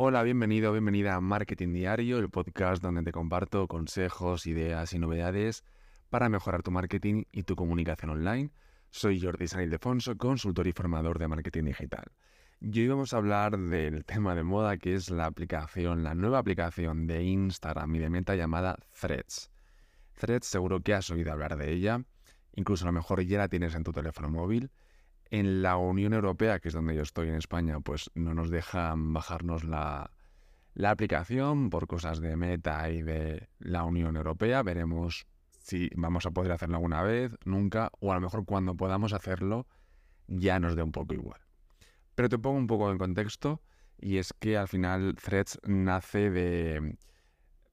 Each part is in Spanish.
Hola, bienvenido, bienvenida a Marketing Diario, el podcast donde te comparto consejos, ideas y novedades para mejorar tu marketing y tu comunicación online. Soy Jordi San Ildefonso, consultor y formador de marketing digital. Y hoy vamos a hablar del tema de moda que es la aplicación, la nueva aplicación de Instagram y de Meta llamada Threads. Threads seguro que has oído hablar de ella, incluso a lo mejor ya la tienes en tu teléfono móvil en la Unión Europea, que es donde yo estoy en España, pues no nos dejan bajarnos la, aplicación por cosas de meta y de la Unión Europea. Veremos si vamos a poder hacerlo alguna vez, nunca, o a lo mejor cuando podamos hacerlo ya nos dé un poco igual. Pero te pongo un poco en contexto y es que al final Threads nace de,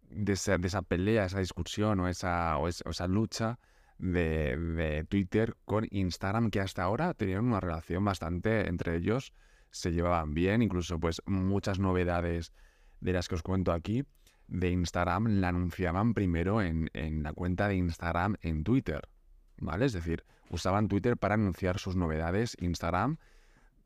de, esa, pelea, esa discusión o esa, o esa lucha de, Twitter con Instagram, que hasta ahora tenían una relación bastante entre ellos, se llevaban bien, incluso pues muchas novedades de las que os cuento aquí de Instagram la anunciaban primero en, la cuenta de Instagram en Twitter, ¿vale? Es decir, usaban Twitter para anunciar sus novedades Instagram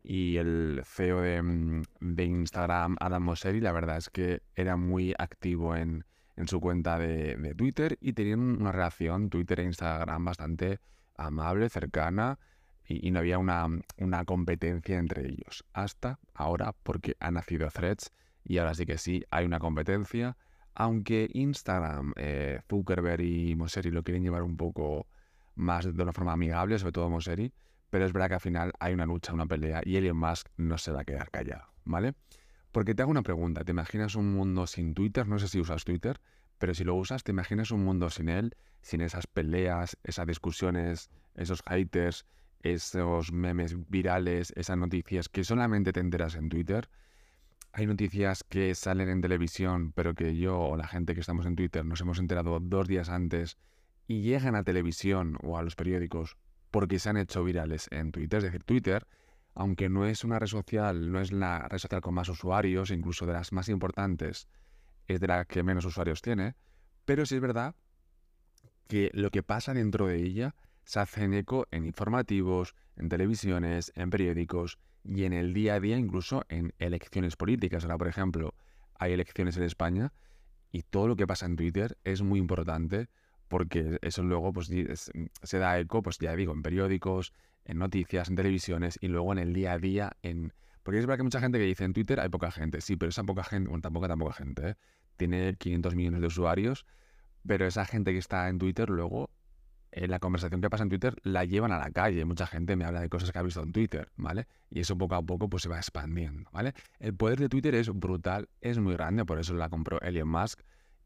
y el CEO de, de Instagram, Adam Mosseri, la verdad es que era muy activo en, en su cuenta de, Twitter y tenían una relación Twitter e Instagram bastante amable, cercana y, no había una, competencia entre ellos. Hasta ahora, porque ha nacido Threads y ahora sí que sí hay una competencia. Aunque Instagram, eh, Zuckerberg y Moseri lo quieren llevar un poco más de una forma amigable, sobre todo Moseri, pero es verdad que al final hay una lucha, una pelea y Elon Musk no se va a quedar callado, ¿vale? Porque te hago una pregunta, ¿te imaginas un mundo sin Twitter? No sé si usas Twitter, pero si lo usas, ¿te imaginas un mundo sin él? Sin esas peleas, esas discusiones, esos haters, esos memes virales, esas noticias que solamente te enteras en Twitter. Hay noticias que salen en televisión, pero que yo o la gente que estamos en Twitter nos hemos enterado dos días antes y llegan a televisión o a los periódicos porque se han hecho virales en Twitter. Es decir, Twitter aunque no es una red social, no es la red social con más usuarios, incluso de las más importantes, es de la que menos usuarios tiene, pero sí es verdad que lo que pasa dentro de ella se hace en eco en informativos, en televisiones, en periódicos y en el día a día, incluso en elecciones políticas. Ahora, por ejemplo, hay elecciones en España y todo lo que pasa en Twitter es muy importante porque eso luego pues, se da eco, pues ya digo, en periódicos, en noticias, en televisiones y luego en el día a día en... Porque es verdad que mucha gente que dice en Twitter hay poca gente, sí, pero esa poca gente, bueno, tampoco tan gente, ¿eh? tiene 500 millones de usuarios, pero esa gente que está en Twitter luego, eh, la conversación que pasa en Twitter la llevan a la calle. Mucha gente me habla de cosas que ha visto en Twitter, ¿vale? Y eso poco a poco pues se va expandiendo, ¿vale? El poder de Twitter es brutal, es muy grande, por eso la compró Elon Musk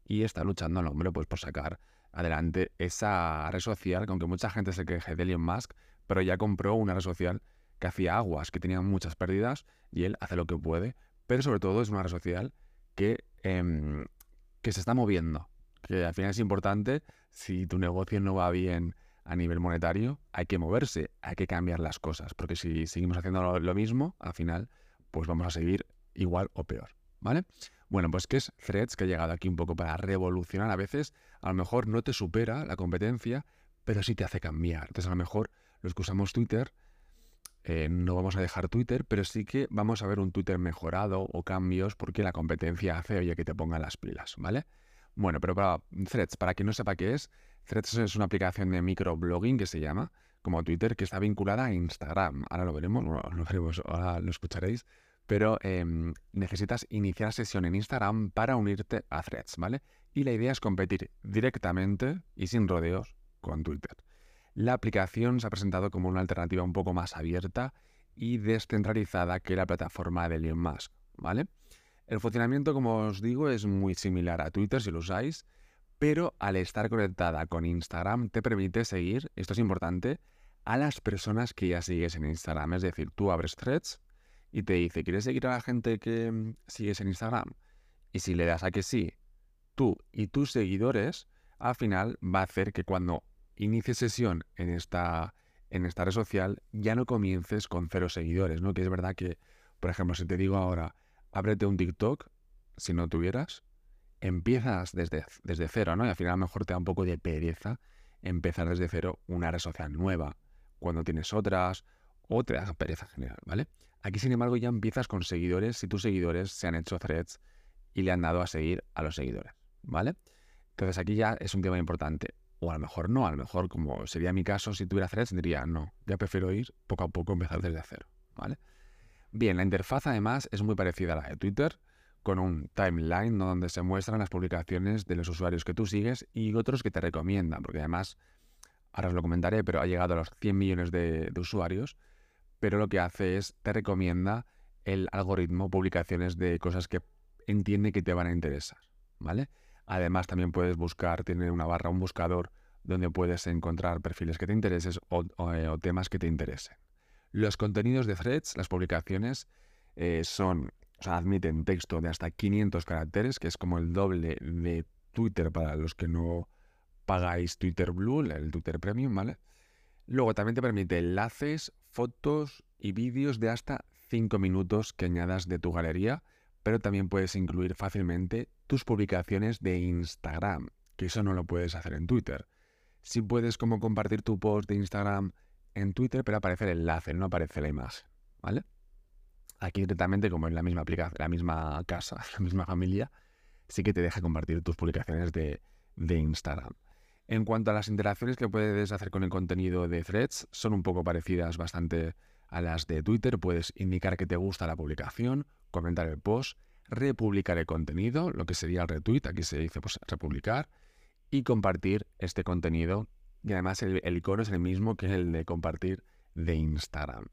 y está luchando al hombre pues por sacar adelante esa red social, aunque mucha gente se queje de Elon Musk, pero ya compró una red social que hacía aguas, que tenía muchas pérdidas y él hace lo que puede, pero sobre todo es una red social que, em, que se está moviendo, que al final es importante, si tu negocio no va bien a nivel monetario, hay que moverse, hay que cambiar las cosas, porque si seguimos haciendo lo, mismo, al final, pues vamos a seguir igual o peor, ¿vale? Bueno, pues que es Threads, que ha llegado aquí un poco para revolucionar a veces, a lo mejor no te supera la competencia, pero sí te hace cambiar. Entonces a lo mejor los que usamos Twitter, eh, no vamos a dejar Twitter, pero sí que vamos a ver un Twitter mejorado o cambios porque la competencia hace, oye, que te ponga las pilas, ¿vale? Bueno, pero para Threads, para quien no sepa qué es, Threads es una aplicación de microblogging que se llama, como Twitter, que está vinculada a Instagram. Ahora lo veremos, lo veremos, ahora lo escucharéis. Pero em, necesitas iniciar sesión en Instagram para unirte a Threads, ¿vale? Y la idea es competir directamente y sin rodeos con Twitter. La aplicación se ha presentado como una alternativa un poco más abierta y descentralizada que la plataforma de Elon Musk, ¿vale? El funcionamiento, como os digo, es muy similar a Twitter si lo usáis, pero al estar conectada con Instagram te permite seguir, esto es importante, a las personas que ya sigues en Instagram. Es decir, tú abres threads y te dice, ¿quieres seguir a la gente que mm, sigues en Instagram? Y si le das a que sí, tú y tus seguidores, al final va a hacer que cuando inicies sesión en esta, en esta red social, ya no comiences con cero seguidores, ¿no? Que es verdad que, por ejemplo, si te digo ahora, ábrete un TikTok, si no tuvieras, empiezas desde, desde cero, ¿no? Y al final a lo mejor te da un poco de pereza empezar desde cero una red social nueva, cuando tienes otras, o te da pereza general, ¿vale? Aquí, sin embargo, ya empiezas con seguidores si tus seguidores se han hecho threads y le han dado a seguir a los seguidores, ¿vale? Entonces aquí ya es un tema importante. O a lo mejor no, a lo mejor como sería mi caso, si tuviera threads diría, no, ya prefiero ir poco a poco, empezar desde cero, ¿vale? Bien, la interfaz además es muy parecida a la de Twitter, con un timeline donde se muestran las publicaciones de los usuarios que tú sigues y otros que te recomiendan, porque además, ahora os lo comentaré, pero ha llegado a los 100 millones de, de usuarios, pero lo que hace es te recomienda el algoritmo publicaciones de cosas que entiende que te van a interesar, ¿vale? Además, también puedes buscar, tiene una barra, un buscador, donde puedes encontrar perfiles que te intereses o, eh, temas que te interesen. Los contenidos de threads, las publicaciones, eh, son, o sea, admiten texto de hasta 500 caracteres, que es como el doble de Twitter para los que no pagáis Twitter Blue, el Twitter Premium, ¿vale? Luego también te permite enlaces, fotos y vídeos de hasta 5 minutos que añadas de tu galería pero también puedes incluir fácilmente tus publicaciones de Instagram, que eso no lo puedes hacer en Twitter. Sí puedes como compartir tu post de Instagram en Twitter, pero aparece el enlace, no aparece la imagen, ¿vale? Aquí directamente, como en la misma aplicación, la misma casa, la misma familia, sí que te deja compartir tus publicaciones de, de Instagram. En cuanto a las interacciones que puedes hacer con el contenido de threads, son un poco parecidas bastante a las de Twitter. Puedes indicar que te gusta la publicación, comentar el post, republicar el contenido, lo que sería el retweet, aquí se dice pues republicar, y compartir este contenido. Y además el, icono es el mismo que el de compartir de Instagram.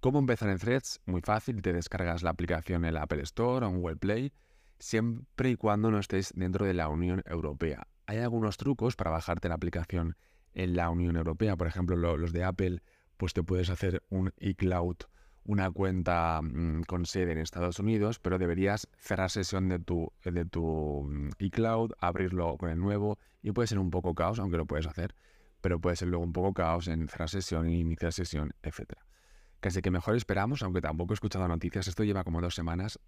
¿Cómo empezar en Threads? Muy fácil, te descargas la aplicación en el Apple Store o en Google Play, siempre y cuando no estés dentro de la Unión Europea. Hay algunos trucos para bajarte la aplicación en la Unión Europea, por ejemplo los de Apple, pues te puedes hacer un iCloud una cuenta mm, con sede en Estados Unidos, pero deberías cerrar sesión de tu, de tu mm, iCloud, abrirlo con el nuevo y puede ser un poco caos, aunque lo puedes hacer, pero puede ser luego un poco caos en cerrar sesión, iniciar sesión, etc. Casi que mejor esperamos, aunque tampoco he escuchado noticias, esto lleva como dos semanas.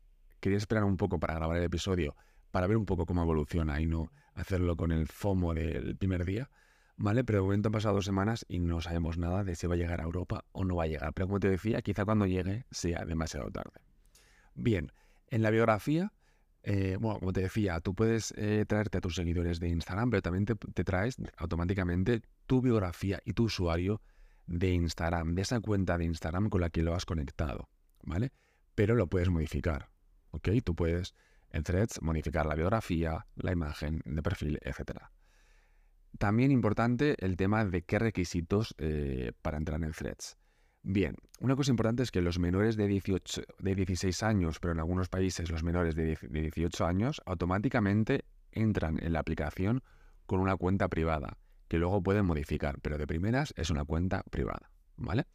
Quería esperar un poco para grabar el episodio, para ver un poco cómo evoluciona y no hacerlo con el FOMO del primer día. ¿Vale? Pero de momento han pasado dos semanas y no sabemos nada de si va a llegar a Europa o no va a llegar. Pero como te decía, quizá cuando llegue sea demasiado tarde. Bien, en la biografía, eh, bueno, como te decía, tú puedes eh, traerte a tus seguidores de Instagram, pero también te, traes automáticamente tu biografía y tu usuario de Instagram, de esa cuenta de Instagram con la que lo has conectado, ¿vale? Pero lo puedes modificar, ¿ok? Tú puedes en Threads modificar la biografía, la imagen de perfil, etcétera. También importante el tema de qué requisitos eh, para entrar en threads. Bien, una cosa importante es que los menores de, 18, de 16 años, pero en algunos países los menores de, 18 años, automáticamente entran en la aplicación con una cuenta privada, que luego pueden modificar, pero de primeras es una cuenta privada, ¿vale?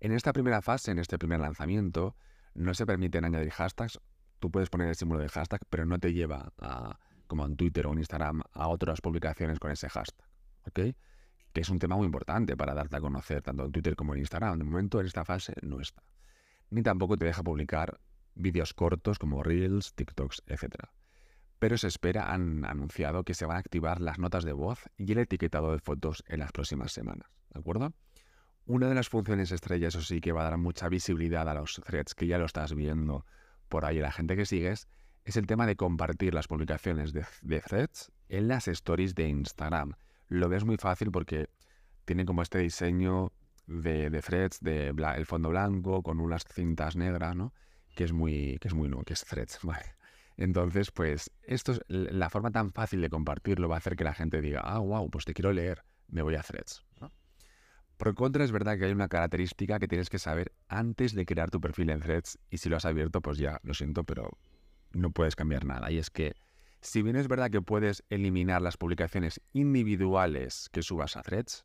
En esta primera fase, en este primer lanzamiento, no se permiten añadir hashtags. Tú puedes poner el símbolo de hashtag, pero no te lleva a, como en Twitter o en Instagram, a otras publicaciones con ese hashtag. ¿Ok? Que es un tema muy importante para darte a conocer tanto en Twitter como en Instagram. De momento en esta fase no está. Ni tampoco te deja publicar vídeos cortos como Reels, TikToks, etc. Pero se espera, han anunciado que se van a activar las notas de voz y el etiquetado de fotos en las próximas semanas. ¿De acuerdo? Una de las funciones estrellas, eso sí, que va a dar mucha visibilidad a los threads, que ya lo estás viendo por ahí la gente que sigues, es el tema de compartir las publicaciones de, threads en las stories de Instagram. Lo ves muy fácil porque tiene como este diseño de, threads, de el fondo blanco con unas cintas negras, ¿no? Que es muy, que es muy, no, que es threads. Entonces, pues, esto es la forma tan fácil de compartirlo va a hacer que la gente diga, ah, wow, pues te quiero leer, me voy a threads. Por contra, es verdad que hay una característica que tienes que saber antes de crear tu perfil en threads y si lo has abierto, pues ya, lo siento, pero no puedes cambiar nada. Y es que, si bien es verdad que puedes eliminar las publicaciones individuales que subas a threads,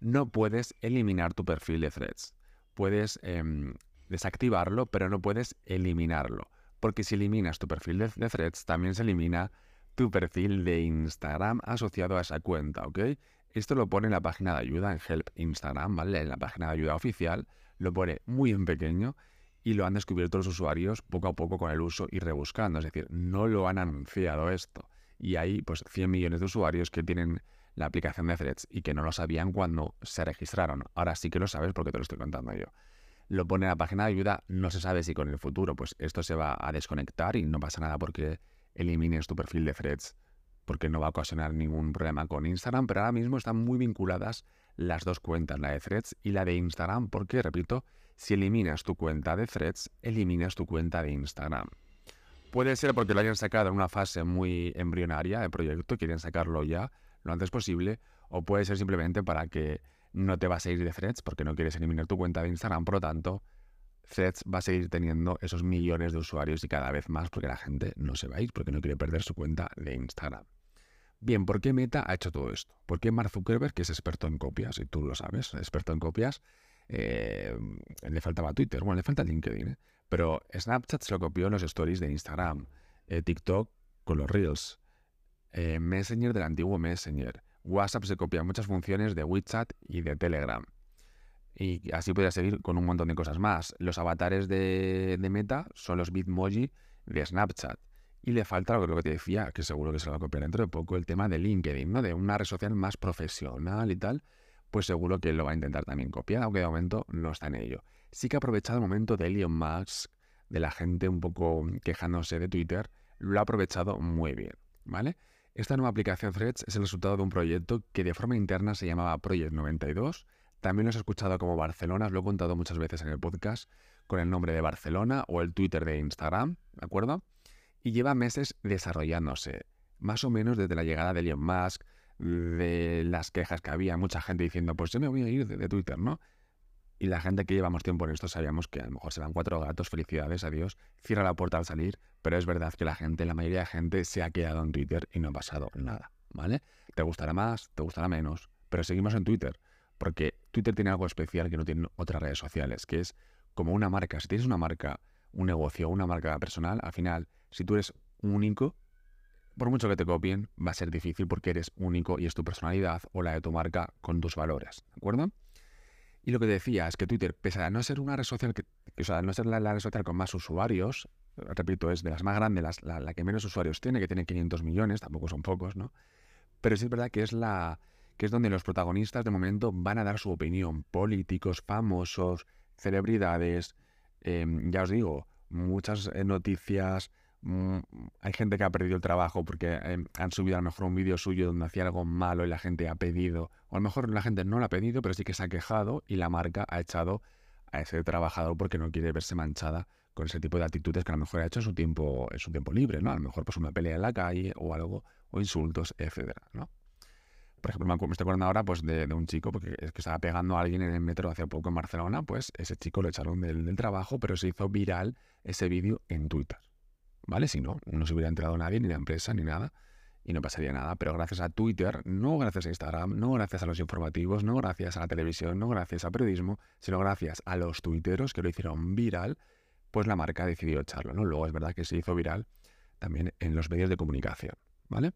no puedes eliminar tu perfil de threads. Puedes em, desactivarlo, pero no puedes eliminarlo. Porque si eliminas tu perfil de, threads, también se elimina tu perfil de Instagram asociado a esa cuenta, ¿ok? Esto lo pone en la página de ayuda en Help Instagram, ¿vale? En la página de ayuda oficial, lo pone muy en pequeño y lo han descubierto los usuarios poco a poco con el uso y rebuscando. Es decir, no lo han anunciado esto. Y hay pues 100 millones de usuarios que tienen la aplicación de Threads y que no lo sabían cuando se registraron. Ahora sí que lo sabes porque te lo estoy contando yo. lo pone en la página de ayuda, no se sabe si con el futuro pues esto se va a desconectar y no pasa nada porque elimines tu perfil de threads, porque no va a ocasionar ningún problema con Instagram, pero ahora mismo están muy vinculadas las dos cuentas, la de threads y la de Instagram, porque, repito, si eliminas tu cuenta de threads, eliminas tu cuenta de Instagram. Puede ser porque lo hayan sacado en una fase muy embrionaria del proyecto, quieren sacarlo ya lo antes posible, o puede ser simplemente para que no te vas a ir de Threads porque no quieres eliminar tu cuenta de Instagram, por lo tanto, Threads va a seguir teniendo esos millones de usuarios y cada vez más porque la gente no se va a ir porque no quiere perder su cuenta de Instagram. Bien, ¿por qué Meta ha hecho todo esto? ¿Por qué Mark Zuckerberg, que es experto en copias, y tú lo sabes, experto en copias, eh, le faltaba Twitter, bueno, le falta LinkedIn, ¿eh? pero Snapchat se lo copió en los stories de Instagram, eh, TikTok con los Reels, Messenger del antiguo Messenger, WhatsApp se copia muchas funciones de WeChat y de Telegram. Y así podría seguir con un montón de cosas más. Los avatares de, Meta son los Bitmoji de Snapchat. Y le falta lo que te decía, que seguro que se lo va a copiar dentro de poco, el tema de LinkedIn, ¿no? De una red social más profesional y tal, pues seguro que lo va a intentar también copiar, aunque de momento no está en ello. Sí que ha aprovechado el momento de Elon Musk, de la gente un poco quejándose de Twitter, lo ha aprovechado muy bien, ¿vale? Esta nueva aplicación Threads es el resultado de un proyecto que de forma interna se llamaba Project 92. También lo he escuchado como Barcelona, lo he contado muchas veces en el podcast, con el nombre de Barcelona o el Twitter de Instagram, ¿de acuerdo? Y lleva meses desarrollándose, más o menos desde la llegada de Elon Musk, de las quejas que había, mucha gente diciendo, pues yo me voy a ir de, Twitter, ¿no? Y la gente que llevamos tiempo en esto sabíamos que a lo mejor se van cuatro gatos, felicidades, adiós, cierra la puerta al salir, pero es verdad que la gente, la mayoría de gente se ha quedado en Twitter y no ha pasado nada, ¿vale? Te gustará más, te gustará menos, pero seguimos en Twitter, porque Twitter tiene algo especial que no tienen otras redes sociales, que es como una marca. Si tienes una marca, un negocio, una marca personal, al final, si tú eres único, por mucho que te copien, va a ser difícil porque eres único y es tu personalidad o la de tu marca con tus valores, ¿de acuerdo? Y lo que decía es que Twitter, pese a no ser una red social, que, o sea, no ser la, red social con más usuarios, repito, es de las más grandes, la, que menos usuarios tiene, que tiene 500 millones, tampoco son pocos, ¿no? Pero sí es verdad que es la que es donde los protagonistas de momento van a dar su opinión, políticos, famosos, celebridades, em, ya os digo, muchas eh, noticias, mm, hay gente que ha perdido el trabajo porque em, han subido a lo mejor un vídeo suyo donde hacía algo malo y la gente ha pedido, o a lo mejor la gente no lo ha pedido, pero sí que se ha quejado y la marca ha echado a ese trabajador porque no quiere verse manchada con ese tipo de actitudes que a lo mejor ha hecho en su tiempo, en su tiempo libre, ¿no? A lo mejor pues una pelea en la calle o algo, o insultos, etcétera, ¿no? Por ejemplo, me estoy acordando ahora pues, de, un chico porque es que estaba pegando a alguien en el metro hace poco en Barcelona, pues ese chico lo echaron del, trabajo, pero se hizo viral ese vídeo en Twitter, ¿vale? Si no, no se hubiera enterado nadie, ni la empresa, ni nada, y no pasaría nada. Pero gracias a Twitter, no gracias a Instagram, no gracias a los informativos, no gracias a la televisión, no gracias a periodismo, sino gracias a los tuiteros que lo hicieron viral, pues la marca decidió echarlo, ¿no? Luego es verdad que se hizo viral también en los medios de comunicación, ¿vale?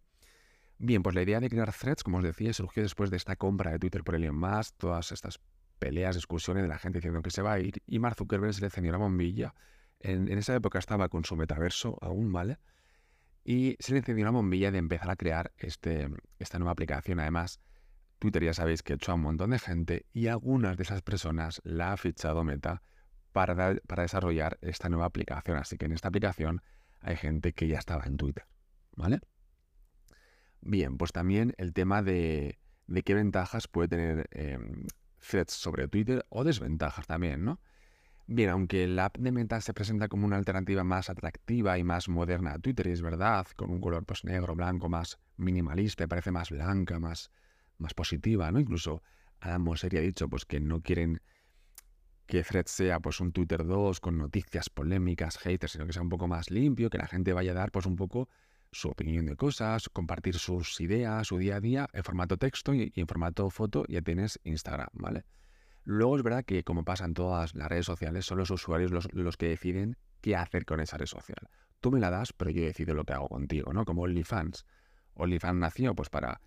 Bien, pues la idea de crear threads, como os decía, surgió después de esta compra de Twitter por Elon Musk, todas estas peleas, discusiones de la gente diciendo que se va a ir, y Mark Zuckerberg se le encendió la bombilla. En, esa época estaba con su metaverso aún, ¿vale? Y se le encendió la bombilla de empezar a crear este, esta nueva aplicación. Además, Twitter ya sabéis que hecho a un montón de gente y algunas de esas personas la ha fichado Meta para, para desarrollar esta nueva aplicación. Así que en esta aplicación hay gente que ya estaba en Twitter, ¿vale? Bien, pues también el tema de, qué ventajas puede tener eh, Threads sobre Twitter o desventajas también, ¿no? Bien, aunque la app de Meta se presenta como una alternativa más atractiva y más moderna a Twitter, y es verdad, con un color pues negro, blanco, más minimalista, parece más blanca, más, más positiva, ¿no? Incluso Adam Mosseri ha dicho pues que no quieren que Threads sea pues un Twitter 2 con noticias polémicas, haters, sino que sea un poco más limpio, que la gente vaya a dar pues un poco su opinión de cosas, compartir sus ideas, su día a día en formato texto y, en formato foto, ya tienes Instagram, ¿vale? Luego es verdad que, como pasa en todas las redes sociales, son los usuarios los, que deciden qué hacer con esa red social. Tú me la das, pero yo decido lo que hago contigo, ¿no? Como OnlyFans. OnlyFans nació pues para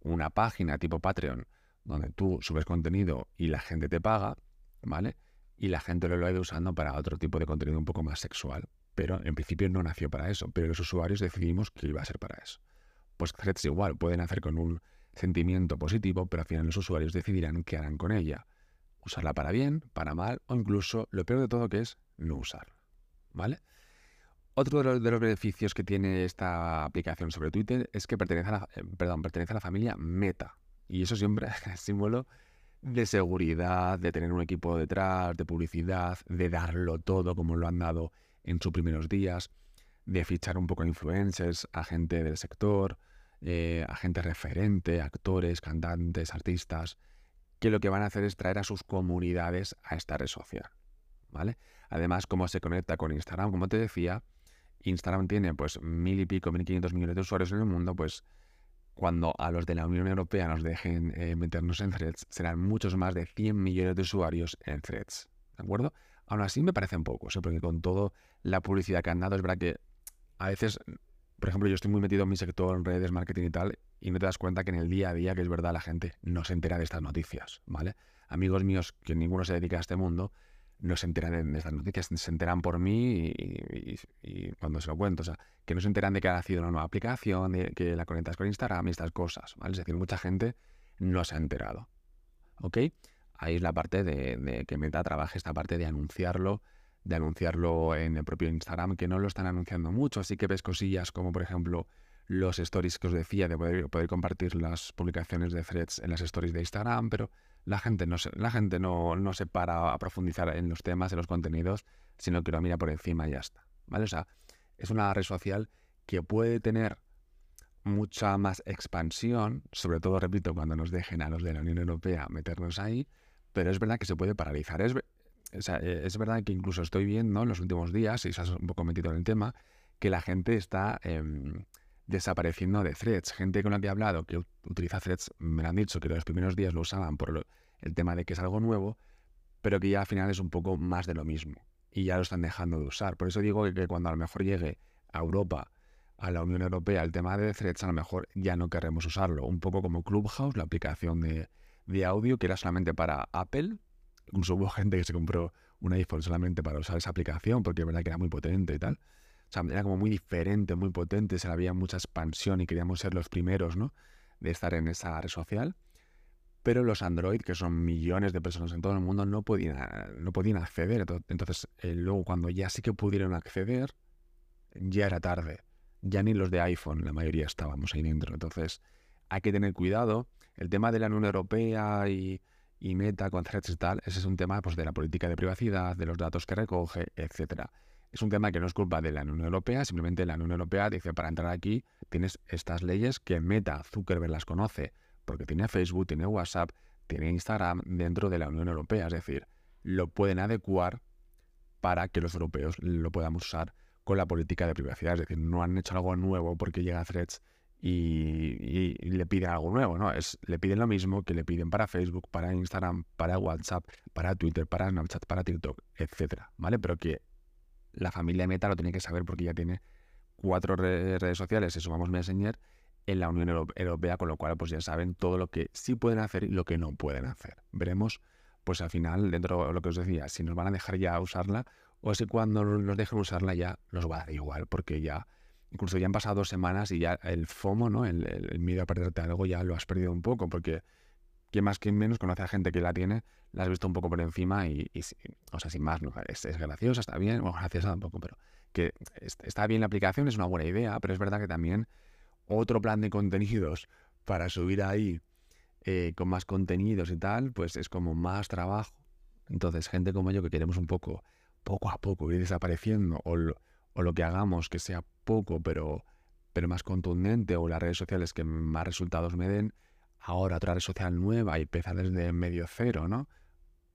una página tipo Patreon, donde tú subes contenido y la gente te paga, ¿vale? Y la gente lo, ha ido usando para otro tipo de contenido un poco más sexual pero en principio no nació para eso, pero los usuarios decidimos que iba a ser para eso. Pues Threads igual, pueden hacer con un sentimiento positivo, pero al final los usuarios decidirán qué harán con ella. Usarla para bien, para mal o incluso lo peor de todo que es no usarla. ¿Vale? Otro de los, beneficios que tiene esta aplicación sobre Twitter es que pertenece a la, eh, perdón, pertenece a la familia Meta. Y eso siempre es símbolo de seguridad, de tener un equipo detrás, de publicidad, de darlo todo como lo han dado en sus primeros días, de fichar un poco a influencers, a gente del sector, eh, a gente referente, actores, cantantes, artistas, que lo que van a hacer es traer a sus comunidades a esta red social. ¿Vale? Además, cómo se conecta con Instagram, como te decía, Instagram tiene pues mil y pico, mil quinientos millones de usuarios en el mundo, pues cuando a los de la Unión Europea nos dejen eh, meternos en threads, serán muchos más de 100 millones de usuarios en threads. ¿De acuerdo? Aún así me parecen pocos, ¿eh? porque con toda la publicidad que han dado, es verdad que a veces, por ejemplo, yo estoy muy metido en mi sector, en redes, marketing y tal, y no te das cuenta que en el día a día, que es verdad, la gente no se entera de estas noticias, ¿vale? Amigos míos que ninguno se dedica a este mundo, no se enteran de estas noticias, se enteran por mí y, cuando se lo cuento. O sea, que no se enteran de que ha nacido una nueva aplicación, de que la conectas con Instagram y estas cosas, ¿vale? Es decir, mucha gente no se ha enterado. ¿Ok? Ahí es la parte de, que Meta trabaje esta parte de anunciarlo, de anunciarlo en el propio Instagram, que no lo están anunciando mucho, así que ves cosillas como, por ejemplo, los stories que os decía, de poder, poder compartir las publicaciones de threads en las stories de Instagram, pero la gente no se, la gente no, no se para a profundizar en los temas, en los contenidos, sino que lo mira por encima y ya está. ¿Vale? O sea, es una red social que puede tener mucha más expansión, sobre todo, repito, cuando nos dejen a los de la Unión Europea meternos ahí, pero es verdad que se puede paralizar. Es, eh, es verdad que incluso estoy viendo en los últimos días, y has un poco metido en el tema, que la gente está em, desapareciendo de threads. Gente con la que he hablado que utiliza threads me han dicho que los primeros días lo usaban por el tema de que es algo nuevo, pero que ya al final es un poco más de lo mismo y ya lo están dejando de usar. Por eso digo que, cuando a lo mejor llegue a Europa, a la Unión Europea, el tema de threads a lo mejor ya no querremos usarlo. Un poco como Clubhouse, la aplicación de audio que era solamente para Apple. Incluso hubo gente que se compró un iPhone solamente para usar esa aplicación porque es verdad que era muy potente y tal. O sea, era como muy diferente, muy potente, se había mucha expansión y queríamos ser los primeros, ¿no? De estar en esa red social. Pero los Android, que son millones de personas en todo el mundo, no podían, no podían acceder. Entonces, eh, luego cuando ya sí que pudieron acceder, ya era tarde. Ya ni los de iPhone, la mayoría estábamos ahí dentro. Entonces, hay que tener cuidado. El tema de la Unión Europea y, y Meta con threads y tal, ese es un tema pues, de la política de privacidad, de los datos que recoge, etcétera. Es un tema que no es culpa de la Unión Europea, simplemente la Unión Europea dice para entrar aquí tienes estas leyes que Meta, Zuckerberg las conoce, porque tiene Facebook, tiene WhatsApp, tiene Instagram dentro de la Unión Europea, es decir, lo pueden adecuar para que los europeos lo podamos usar con la política de privacidad, es decir, no han hecho algo nuevo porque llega Threads y, le piden algo nuevo, ¿no? Es, le piden lo mismo que le piden para Facebook, para Instagram, para WhatsApp, para Twitter, para Snapchat, para TikTok, etcétera, ¿vale? Pero que la familia Meta lo tiene que saber porque ya tiene cuatro redes sociales, si sumamos Messenger, en la Unión Europea, con lo cual pues ya saben todo lo que sí pueden hacer y lo que no pueden hacer. Veremos, pues al final, dentro de lo que os decía, si nos van a dejar ya usarla o si cuando nos dejen usarla ya nos va a dar igual, porque ya, incluso ya han pasado dos semanas y ya el FOMO, ¿no? El, miedo a perderte algo ya lo has perdido un poco, porque que más que menos conoce a gente que la tiene, la has visto un poco por encima y, o sea, sin más, ¿no? es, graciosa, está bien, bueno, graciosa tampoco, pero que está bien la aplicación, es una buena idea, pero es verdad que también otro plan de contenidos para subir ahí eh, con más contenidos y tal, pues es como más trabajo. Entonces, gente como yo que queremos un poco, poco a poco ir desapareciendo, o lo que hagamos que sea poco, pero, pero más contundente, o las redes sociales que más resultados me den, ahora otra red social nueva y empezar desde medio cero, ¿no?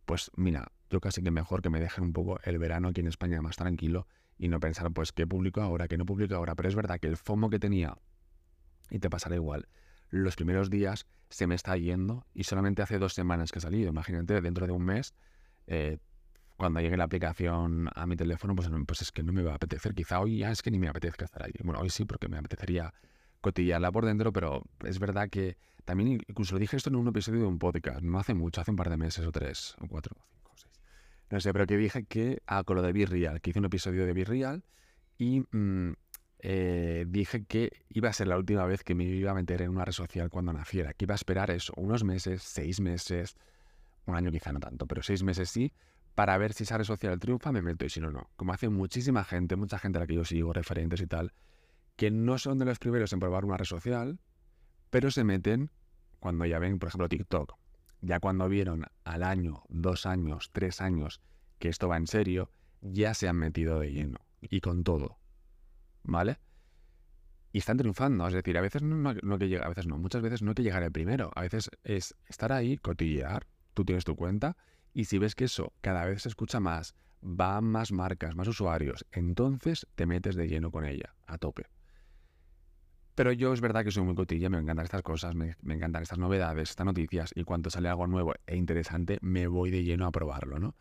Pues mira, yo casi que mejor que me dejen un poco el verano aquí en España más tranquilo y no pensar, pues, qué publico ahora, qué no publico ahora. Pero es verdad que el FOMO que tenía, y te pasará igual, los primeros días se me está yendo y solamente hace dos semanas que he salido. Imagínate, dentro de un mes, eh, cuando llegue la aplicación a mi teléfono, pues, pues es que no me va a apetecer. Quizá hoy ya es que ni me apetezca estar ahí. Bueno, hoy sí, porque me apetecería cotillarla por dentro, pero es verdad que también incluso lo dije esto en un episodio de un podcast, no hace mucho, hace un par de meses o tres, o cuatro, o cinco, o seis. No sé, pero que dije que, ah, con lo de Virreal, que hice un episodio de Virreal y mm, eh, dije que iba a ser la última vez que me iba a meter en una red social cuando naciera, que iba a esperar eso, unos meses, seis meses, un año quizá no tanto, pero seis meses sí, para ver si esa red social triunfa, me meto y si no, no. Como hace muchísima gente, mucha gente a la que yo sigo, referentes y tal, que no son de los primeros en probar una red social, pero se meten cuando ya ven, por ejemplo, TikTok. Ya cuando vieron al año, dos años, tres años que esto va en serio, ya se han metido de lleno y con todo. ¿Vale? Y están triunfando. Es decir, a veces no, no que llega, a veces no, muchas veces no hay que llegar el primero. A veces es estar ahí, cotillear, tú tienes tu cuenta, y si ves que eso cada vez se escucha más, van más marcas, más usuarios, entonces te metes de lleno con ella, a tope. Pero yo es verdad que soy muy cotilla, me encantan estas cosas, me, encantan estas novedades, estas noticias, y cuando sale algo nuevo e interesante, me voy de lleno a probarlo, ¿no?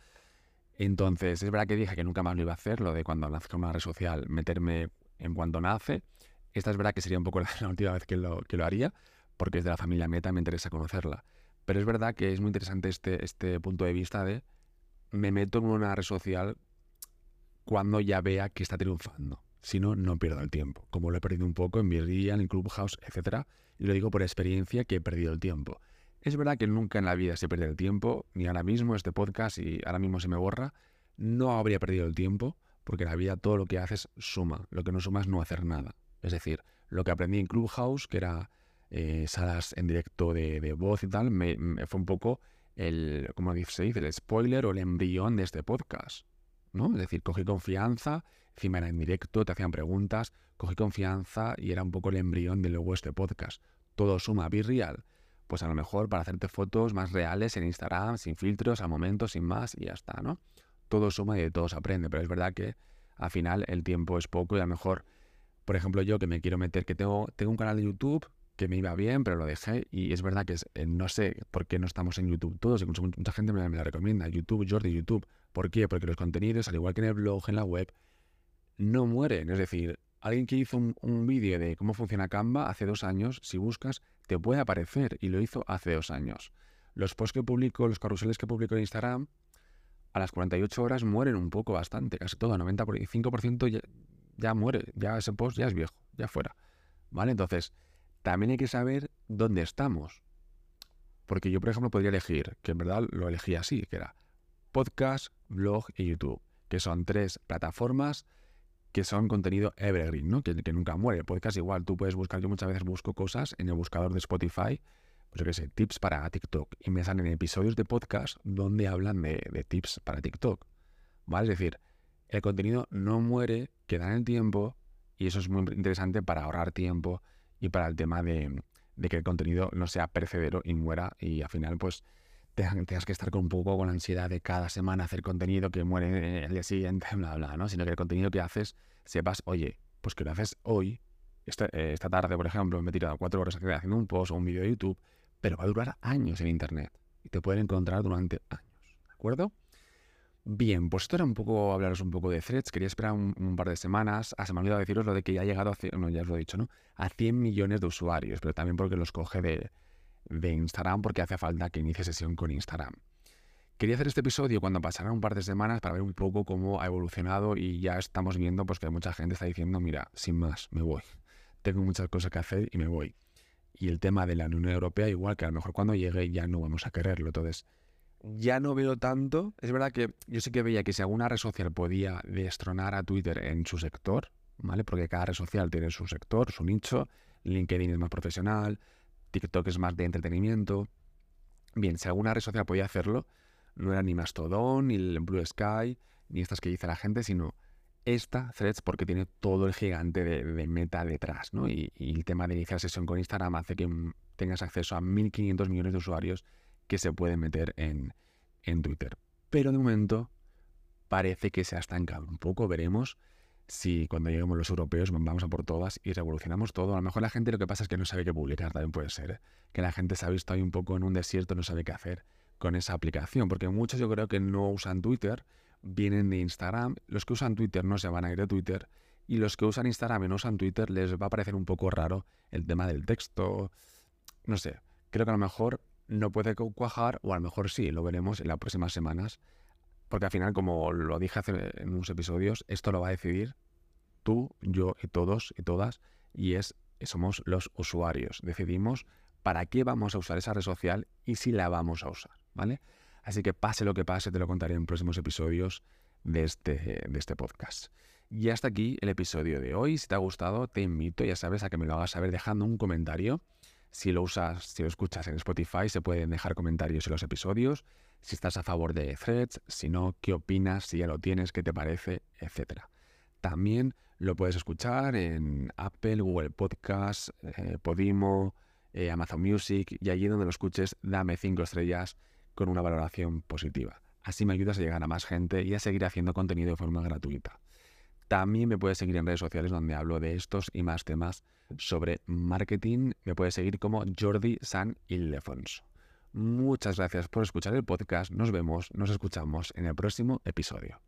Entonces, es verdad que dije que nunca más lo iba a hacer, lo de cuando nazca una red social, meterme en cuanto nace. Esta es verdad que sería un poco la, última vez que lo, que lo haría, porque es de la familia Meta, me interesa conocerla. Pero es verdad que es muy interesante este, este punto de vista de me meto en una red social cuando ya vea que está triunfando. Si no, no pierdo el tiempo. Como lo he perdido un poco en Virreal, en Clubhouse, etc. Y lo digo por experiencia que he perdido el tiempo. Es verdad que nunca en la vida se pierde el tiempo, ni ahora mismo este podcast y ahora mismo se me borra. No habría perdido el tiempo, porque en la vida todo lo que haces suma. Lo que no suma es no hacer nada. Es decir, lo que aprendí en Clubhouse, que era eh, salas en directo de, voz y tal, me, fue un poco el, como se dice, el spoiler o el embrión de este podcast. ¿no? Es decir, cogí confianza, encima era en directo, te hacían preguntas, cogí confianza y era un poco el embrión de luego este podcast. Todo suma, be real. Pues a lo mejor para hacerte fotos más reales en Instagram, sin filtros, al momento, sin más, y ya está, ¿no? Todo suma y de todo se aprende, pero es verdad que al final el tiempo es poco y a lo mejor, por ejemplo, yo que me quiero meter, que tengo, tengo un canal de YouTube que me iba bien, pero lo dejé y es verdad que eh, no sé por qué no estamos en YouTube todos, incluso mucha gente me, la recomienda, YouTube, Jordi, YouTube. ¿Por qué? Porque los contenidos, al igual que en el blog, en la web, no mueren. Es decir, alguien que hizo un, vídeo de cómo funciona Canva hace dos años, si buscas, te puede aparecer y lo hizo hace dos años. Los posts que publico, los carruseles que publico en Instagram, a las 48 horas mueren un poco bastante, casi todo, 95% ya, ya muere, ya ese post ya es viejo, ya fuera. ¿Vale? Entonces, también hay que saber dónde estamos. Porque yo, por ejemplo, podría elegir, que en verdad lo elegí así, que era podcast, blog y YouTube, que son tres plataformas que son contenido evergreen, ¿no? Que, que nunca muere. El podcast igual, tú puedes buscar, yo muchas veces busco cosas en el buscador de Spotify, pues yo qué sé, tips para TikTok, y me salen episodios de podcast donde hablan de, de tips para TikTok, ¿vale? Es decir, el contenido no muere, queda en el tiempo, y eso es muy interesante para ahorrar tiempo y para el tema de, que el contenido no sea percedero y muera y al final pues tengas que estar con un poco con la ansiedad de cada semana hacer contenido que muere el día siguiente, bla, bla, ¿no? Sino que el contenido que haces sepas, oye, pues que lo haces hoy, esta, esta tarde, por ejemplo, me he tirado cuatro horas haciendo un post o un vídeo de YouTube, pero va a durar años en Internet y te pueden encontrar durante años, ¿de acuerdo? Bien, pues esto era un poco hablaros un poco de threads. Quería esperar un, par de semanas. Ah, se me ha olvidado deciros lo de que ya ha llegado a, no, ya lo he dicho, ¿no? A 100 millones de usuarios, pero también porque los coge de, de Instagram porque hace falta que inicie sesión con Instagram. Quería hacer este episodio cuando pasaran un par de semanas para ver un poco cómo ha evolucionado y ya estamos viendo pues que mucha gente está diciendo, mira, sin más, me voy. Tengo muchas cosas que hacer y me voy. Y el tema de la Unión Europea, igual que a lo mejor cuando llegue ya no vamos a quererlo. Entonces, ya no veo tanto. Es verdad que yo sí que veía que si alguna red social podía destronar a Twitter en su sector, ¿vale? Porque cada red social tiene su sector, su nicho. LinkedIn es más profesional, TikTok es más de entretenimiento. Bien, si alguna red social podía hacerlo, no era ni Mastodon, ni el Blue Sky, ni estas que dice la gente, sino esta Threads porque tiene todo el gigante de, meta detrás, ¿no? Y, y, el tema de iniciar sesión con Instagram hace que tengas acceso a 1.500 millones de usuarios que se puede meter en, en Twitter. Pero de momento parece que se ha estancado un poco. Veremos si cuando lleguemos los europeos vamos a por todas y revolucionamos todo. A lo mejor la gente lo que pasa es que no sabe qué publicar, también puede ser. ¿eh? Que la gente se ha visto ahí un poco en un desierto, no sabe qué hacer con esa aplicación. Porque muchos yo creo que no usan Twitter, vienen de Instagram. Los que usan Twitter no se van a ir de Twitter. Y los que usan Instagram y no usan Twitter les va a parecer un poco raro el tema del texto. No sé, creo que a lo mejor no puede cuajar, o a lo mejor sí, lo veremos en las próximas semanas. Porque al final, como lo dije hace en unos episodios, esto lo va a decidir tú, yo y todos y todas, y es somos los usuarios. Decidimos para qué vamos a usar esa red social y si la vamos a usar, ¿vale? Así que pase lo que pase, te lo contaré en próximos episodios de este, de este podcast. Y hasta aquí el episodio de hoy. Si te ha gustado, te invito, ya sabes, a que me lo hagas saber dejando un comentario. Si lo usas, si lo escuchas en Spotify, se pueden dejar comentarios en los episodios. Si estás a favor de Threads, si no, qué opinas, si ya lo tienes, qué te parece, etc. También lo puedes escuchar en Apple, Google Podcasts, eh, Podimo, eh, Amazon Music y allí donde lo escuches, dame 5 estrellas con una valoración positiva. Así me ayudas a llegar a más gente y a seguir haciendo contenido de forma gratuita. También me puedes seguir en redes sociales donde hablo de estos y más temas sobre marketing. Me puedes seguir como Jordi San Ildefonso. Muchas gracias por escuchar el podcast. Nos vemos, nos escuchamos en el próximo episodio.